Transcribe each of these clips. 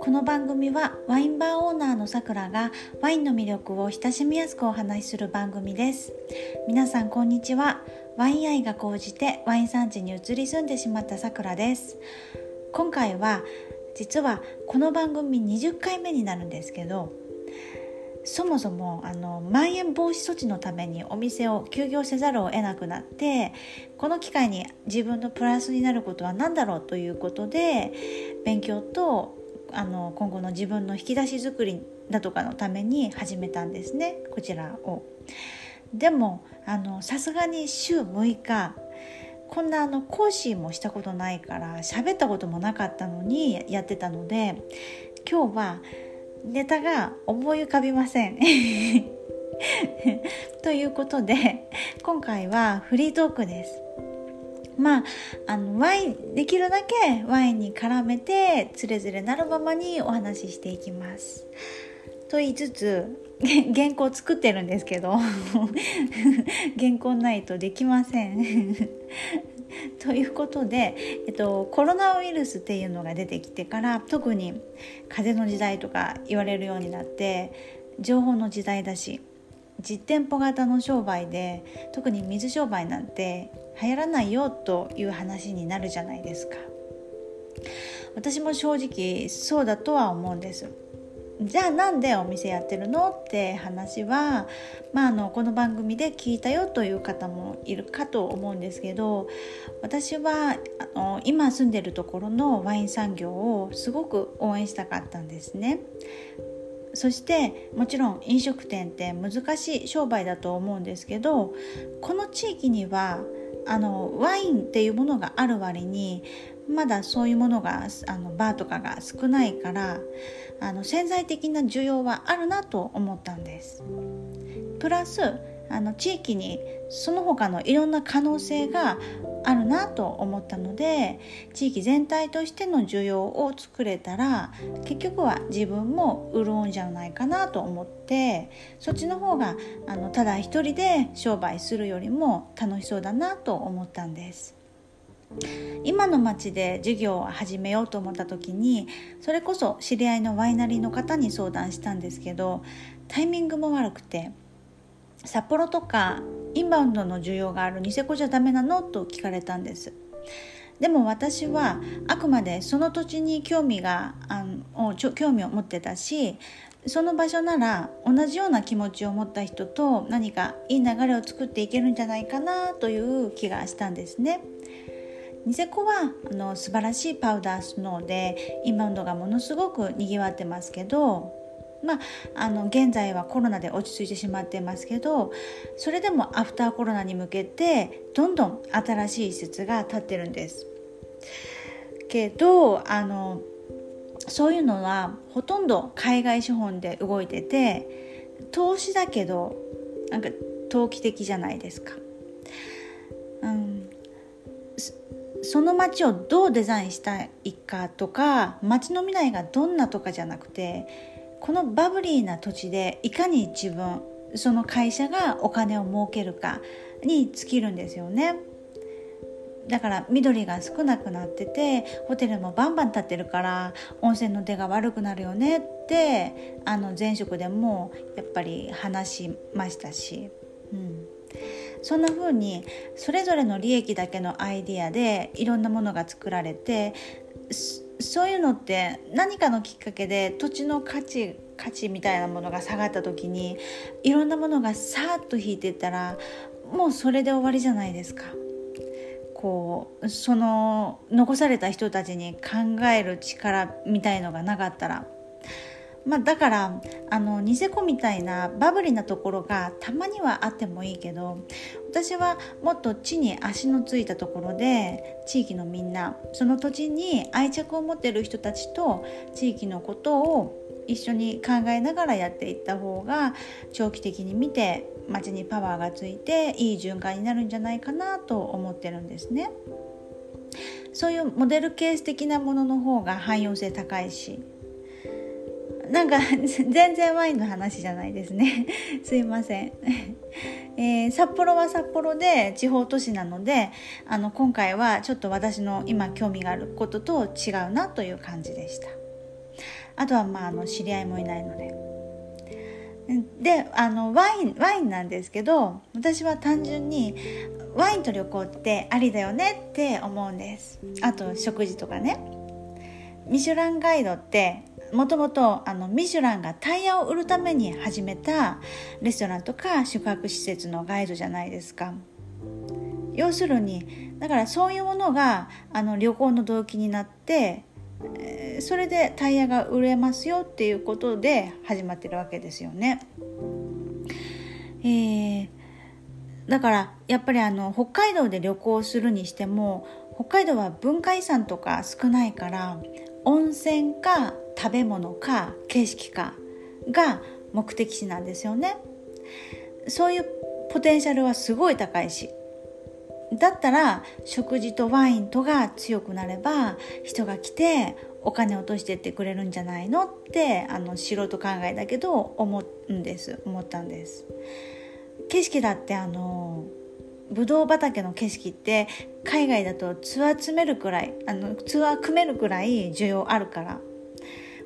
この番組はワインバーオーナーのさくらがワインの魅力を親しみやすくお話しする番組です。皆さんこんにちは。ワイン愛が高じてワイン産地に移り住んでしまったさくらです。今回は実はこの番組20回目になるんですけどそもそもあのまん延防止措置のためにお店を休業せざるを得なくなってこの機会に自分のプラスになることは何だろうということで勉強とあの今後の自分の引き出し作りだとかのために始めたんですねこちらを。でもさすがに週6日こんなあの講師もしたことないから喋ったこともなかったのにやってたので今日はネタが思い浮かびません。ということで今回はフリートークです。まああのワインできるだけワインに絡めてつれづれなるままにお話ししていきます。と言いつつ 原稿作ってるんですけど 原稿ないとできません。ということで、えっと、コロナウイルスっていうのが出てきてから特に風の時代とか言われるようになって情報の時代だし実店舗型の商売で特に水商売なんて流行らないよという話になるじゃないですか。私も正直そうだとは思うんです。じゃあなんでお店やってるのって話は、まあ、あのこの番組で聞いたよという方もいるかと思うんですけど私はあの今住んでるところのワイン産業をすごく応援したかったんですね。そしてもちろん飲食店って難しい商売だと思うんですけどこの地域にはあのワインっていうものがある割にまだそういうものがあのバーとかが少ないからあの潜在的な需要はあるなと思ったんですプラスあの地域にその他のいろんな可能性があるなと思ったので地域全体としての需要を作れたら結局は自分も潤うんじゃないかなと思ってそっちの方があのただ一人で商売するよりも楽しそうだなと思ったんです。今の町で授業を始めようと思った時にそれこそ知り合いのワイナリーの方に相談したんですけどタイミングも悪くて札幌とかインバウンドの需要があるニセコじゃダメなのと聞かれたんですでも私はあくまでその土地に興味があの興味を持ってたしその場所なら同じような気持ちを持った人と何かいい流れを作っていけるんじゃないかなという気がしたんですね。ニセコはあの素晴らしいパウダースノーでインバウンドがものすごくにぎわってますけどまあ、あの現在はコロナで落ち着いてしまってますけどそれでもアフターコロナに向けてどんどん新しい施設が建ってるんです。けどあのそういうのはほとんど海外資本で動いてて投資だけどなんか投機的じゃないですか。うんその街をどうデザインしたいかとか街の未来がどんなとかじゃなくてこのバブリーな土地でいかに自分その会社がお金を儲けるかに尽きるんですよね。だから緑が少なくなっててホテルもバンバン建ってるから温泉の出が悪くなるよねってあの前職でもやっぱり話しましたし、うん、そんな風にそれぞれの利益だけのアイディアでいろんなものが作られてそういうのって何かのきっかけで土地の価値価値みたいなものが下がった時にいろんなものがさーっと引いていったらもうそれで終わりじゃないですか。こうその残された人たちに考える力みたいのがなかったらまあ、だからあのニセコみたいなバブリーなところがたまにはあってもいいけど私はもっと地に足のついたところで地域のみんなその土地に愛着を持ってる人たちと地域のことを一緒に考えながらやっていった方が長期的に見て街にパワーがついていい循環になるんじゃないかなと思ってるんですね。そういうモデルケース的なものの方が汎用性高いしなんか 全然ワインの話じゃないですね。すいません、えー、札幌は札幌で地方都市なのであの今回はちょっと私の今興味があることと違うなという感じでした。あとはまああの知り合いもいないので。であのワインワインなんですけど私は単純にワインと旅行ってありだよねって思うんです。あと食事とかね。ミシュランガイドってもともとあのミシュランがタイヤを売るために始めたレストランとか宿泊施設のガイドじゃないですか要するにだからそういうものがあの旅行の動機になってそれでタイヤが売れますよっていうことで始まってるわけですよね。えー、だからやっぱりあの北海道で旅行するにしても北海道は文化遺産とか少ないから温泉か食べ物か景色かが目的地なんですよね。そういうポテンシャルはすごい高いし。だったら食事とワインとが強くなれば人が来てお金落としてってくれるんじゃないのってあの素人考えだけど思うんです。思ったんです。景色だってあのブドウ畑の景色って海外だとツアー詰めるくらいあのツアー組めるくらい需要あるから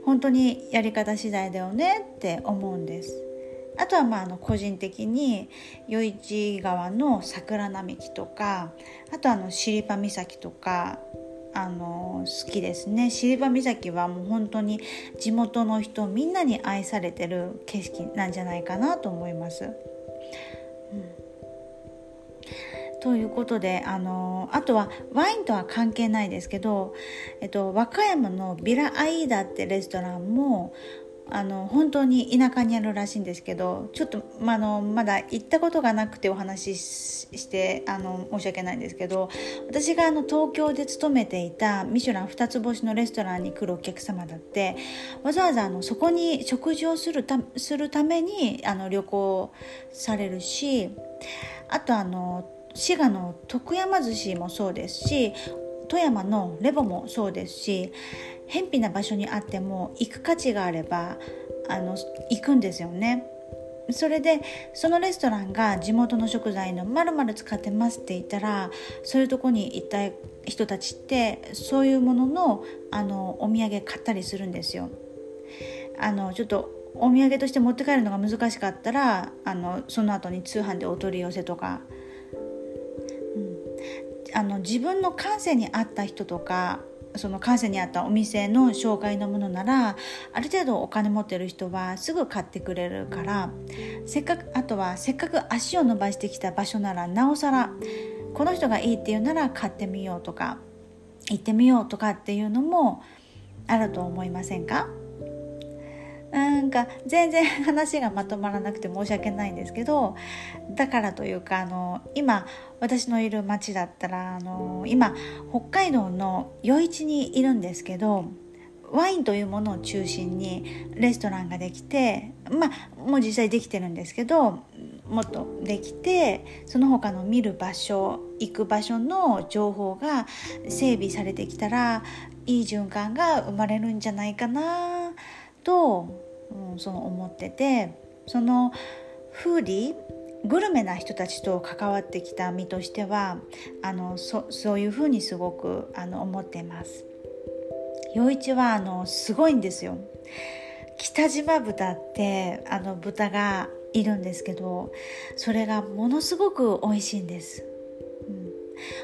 本当にやり方次第だよねって思うんです。あとはまああの個人的に余市川の桜並木とかあとあの尻羽岬とかあの好きですね。尻羽岬はもう本当に地元の人みんなに愛されてる景色なんじゃないかなと思います。うん。ということであのあとはワインとは関係ないですけど、えっと、和歌山のビラアイーダってレストランもあの本当に田舎にあるらしいんですけどちょっと、まあのまだ行ったことがなくてお話ししてあの申し訳ないんですけど私があの東京で勤めていたミシュラン2つ星のレストランに来るお客様だってわざわざあのそこに食事をするたするためにあの旅行されるしあとあの滋賀の徳山寿司もそうですし富山のレボもそうですし偏僻な場所にあっても行く価値があればあの行くんですよね。それでそのレストランが地元の食材のまるまる使ってますって言ったらそういうとこに行った人たちってそういうもののあのお土産買ったりするんですよ。あのちょっとお土産として持って帰るのが難しかったらあのその後に通販でお取り寄せとか、あの自分の感性に合った人とかその感性に合ったお店の紹介のものならある程度お金持ってる人はすぐ買ってくれるからせっかくあとはせっかく足を伸ばしてきた場所ならなおさらこの人がいいっていうなら買ってみようとか行ってみようとかっていうのもあると思いませんか？なんか全然話がまとまらなくて申し訳ないんですけどだからというかあの今私のいる町だったらあの今北海道の余市にいるんですけどワインというものを中心にレストランができてまあもう実際できてるんですけどもっとできてその他の見る場所行く場所の情報が整備されてきたらいい循環が生まれるんじゃないかなとうん、その思っててそのフーディーグルメな人たちと関わってきた身としてはあのそそういうふうにすごくあの思っています。陽一はあのすごいんですよ。北島豚ってあの豚がいるんですけどそれがものすごく美味しいんです。うん、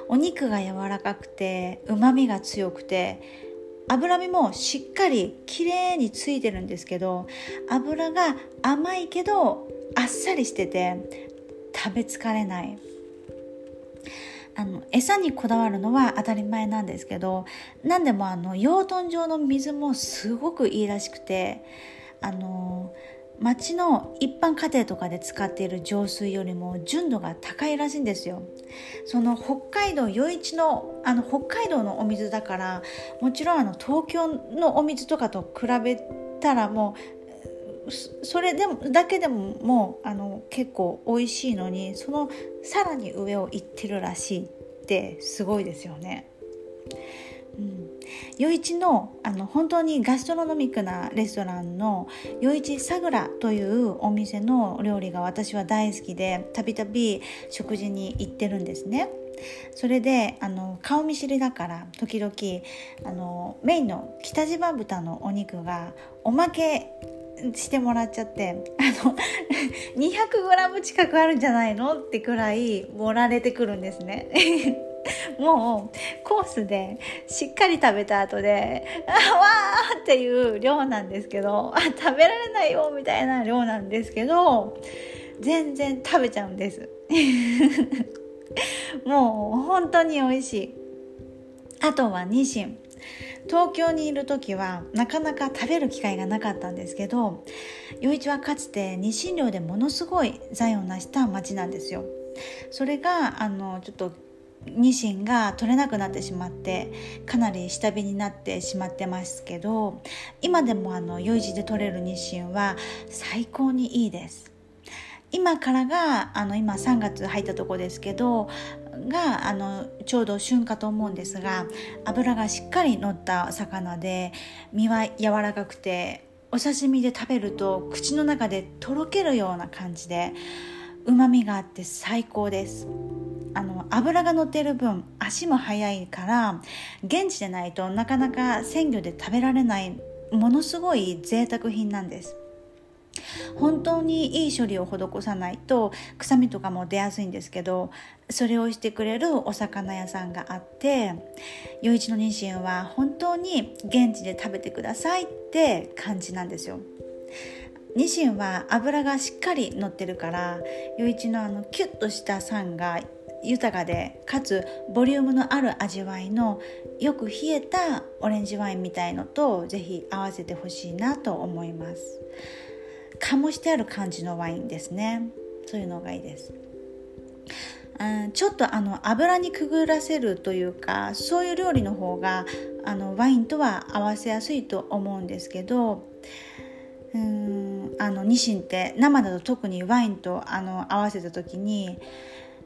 お肉が柔らかくてうまみが強くて脂身もしっかりきれいについてるんですけど油が甘いけどあっさりしてて食べ疲れない。あの餌にこだわるのは当たり前なんですけど何でもあの養豚場の水もすごくいいらしくてあの町の一般家庭とかで使っている浄水よりも純度が高いらしいんですよその北海道余市のあの北海道のお水だからもちろんあの東京のお水とかと比べたらもうそれでもだけでももうあの結構美味しいのにそのさらに上を行ってるらしいってすごいですよね。うん、余市のあの本当にガストロノミックなレストランの余市さぐらというお店の料理が私は大好きでたびたび食事に行ってるんですね。それであの顔見知りだから時々あのメインの北島豚のお肉がおまけしてもらっちゃってあの 200g 近くあるんじゃないのってくらい盛られてくるんですね。もうコースでしっかり食べた後で「わー!」っていう量なんですけどあ食べられないよみたいな量なんですけど全然食べちゃうんです。もう本当に美味しい。あとはニシン。東京にいる時はなかなか食べる機会がなかったんですけど余一はかつてニシン漁でものすごい財を成した町なんですよ。それがあのちょっとニシンが取れなくなってしまってかなり下火になってしまってますけど今でもあの余市で取れるニシンは最高にいいです。今からがあの今3月入ったとこですけどがあのちょうど旬かと思うんですが脂がしっかり乗った魚で身は柔らかくてお刺身で食べると口の中でとろけるような感じでうまみがあって最高です。あの油が乗ってる分足も速いから現地でないとなかなか鮮魚で食べられないものすごい贅沢品なんです。本当にいい処理を施さないと臭みとかも出やすいんですけどそれをしてくれるお魚屋さんがあって余一のニシンは本当に現地で食べてくださいって感じなんですよ。ニシンは脂がしっかり乗ってるから余一のあのキュッとした酸が豊かでかつボリュームのある味わいのよく冷えたオレンジワインみたいのとぜひ合わせてほしいなと思います。醸してある感じのワインですね。そういうのがいいです。うんちょっとあの油にくぐらせるというかそういう料理の方があのワインとは合わせやすいと思うんですけどうんあのニシンって生だと特にワインとあの合わせた時に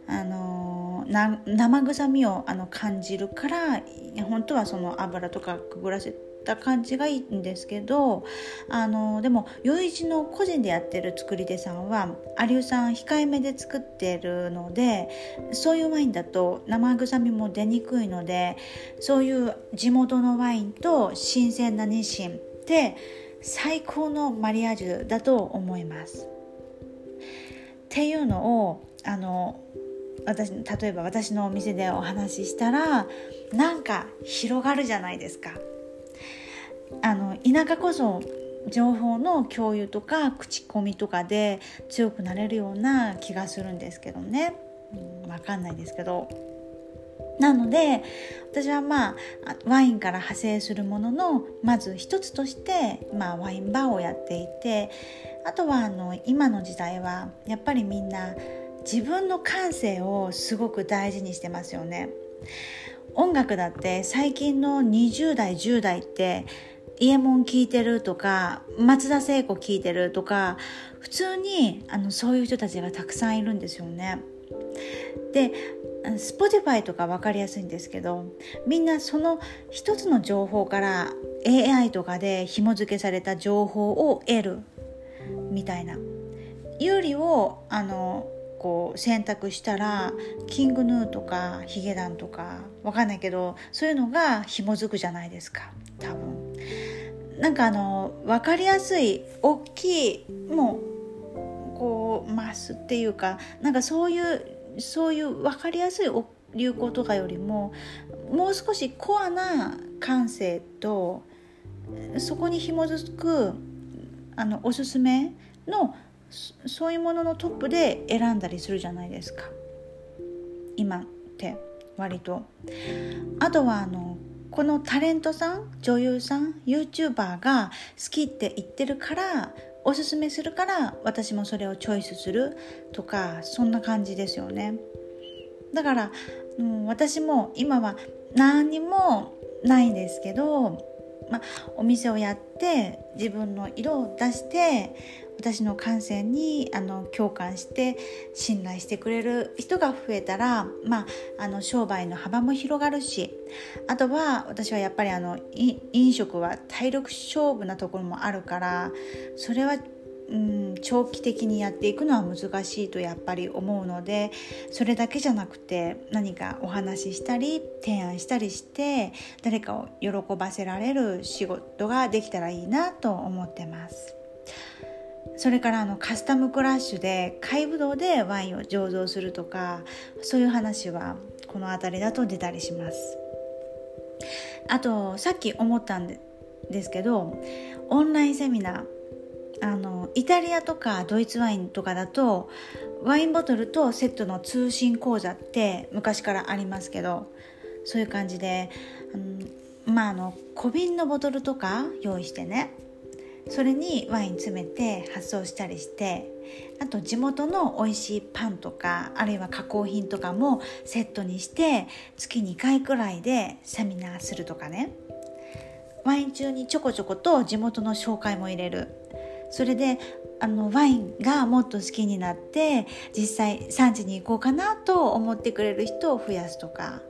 あの生臭みをあの感じるから本当はその油とかくぐらせた感じがいいんですけどあのでも余市の個人でやってる作り手さんは有吉さん控えめで作ってるのでそういうワインだと生臭みも出にくいのでそういう地元のワインと新鮮なニシンって最高のマリアージュだと思います。っていうのをあの私例えば私のお店でお話ししたらなんか広がるじゃないですか。あの田舎こそ情報の共有とか口コミとかで強くなれるような気がするんですけどね、うん、分かんないですけどなので私はまあワインから派生するもののまず一つとして、まあ、ワインバーをやっていてあとはあの今の時代はやっぱりみんな自分の感性をすごく大事にしてますよね。音楽だって最近の20代10代ってイエモン聴いてるとか松田聖子聴いてるとか普通にあのそういう人たちがたくさんいるんですよね。で Spotify とか分かりやすいんですけどみんなその一つの情報から AI とかで紐付けされた情報を得るみたいな有利をあのこう選択したらキングヌーとかヒゲダンとか分かんないけどそういうのが紐づくじゃないですか多分。なんかあの分かりやすい大きいもうこうマスっていうかなんかそういうそういう分かりやすい流行とかよりももう少しコアな感性とそこに紐づくあのおすすめのそういうもののトップで選んだりするじゃないですか今って割と。あとはあのこのタレントさん女優さん YouTuber が好きって言ってるからおすすめするから私もそれをチョイスするとかそんな感じですよねだから、うん、私も今は何にもないんですけど、ま、お店をやって自分の色を出して私の感染にあの共感して信頼してくれる人が増えたら、まあ、あの商売の幅も広がるしあとは私はやっぱりあの飲食は体力勝負なところもあるからそれはうん、長期的にやっていくのは難しいとやっぱり思うのでそれだけじゃなくて何かお話ししたり提案したりして誰かを喜ばせられる仕事ができたらいいなと思ってます。それからあのカスタムクラッシュで貝ぶどうでワインを醸造するとかそういう話はこの辺りだと出たりします。あとさっき思ったんですけどオンラインセミナーあのイタリアとかドイツワインとかだとワインボトルとセットの通信講座って昔からありますけどそういう感じで、うん、まああの小瓶のボトルとか用意してねそれにワイン詰めて発送したりしてあと地元の美味しいパンとかあるいは加工品とかもセットにして月2回くらいでセミナーするとかね。ワイン中にちょこちょこと地元の紹介も入れる。それであのワインがもっと好きになって実際産地に行こうかなと思ってくれる人を増やすとか。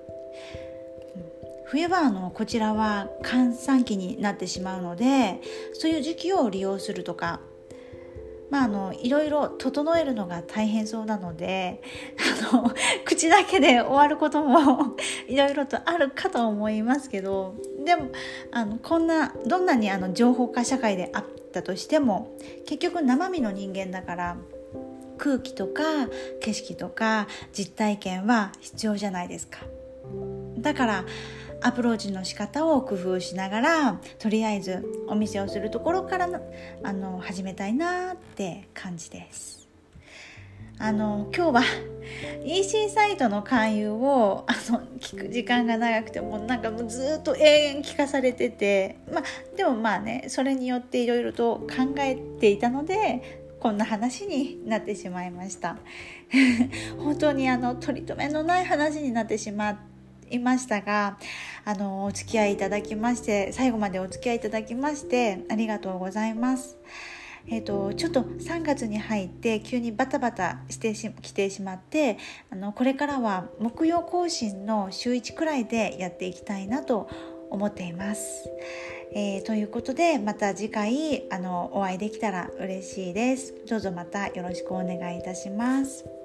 冬場あのこちらは閑散期になってしまうのでそういう時期を利用するとかまあ、あのいろいろ整えるのが大変そうなので あの口だけで終わることも いろいろとあるかと思いますけどでもあのこんなどんなにあの情報化社会であったとしても結局生身の人間だから空気とか景色とか実体験は必要じゃないですか。だからアプローチの仕方を工夫しながらとりあえずお店をするところからのあの始めたいなって感じです。あの今日は EC サイトの勧誘をあの聞く時間が長くてもなんかもうずっと永遠聞かされててまあでもまあねそれによっていろいろと考えていたのでこんな話になってしまいました 本当にあの取り留めのない話になってしまっていましたがあのお付き合いいただきまして最後までお付き合いいただきましてありがとうございます。えーと、ちょっと3月に入って急にバタバタしてし来てしまってあのこれからは木曜更新の週1くらいでやっていきたいなと思っています。えー、ということでまた次回あのお会いできたら嬉しいです。どうぞまたよろしくお願いいたします。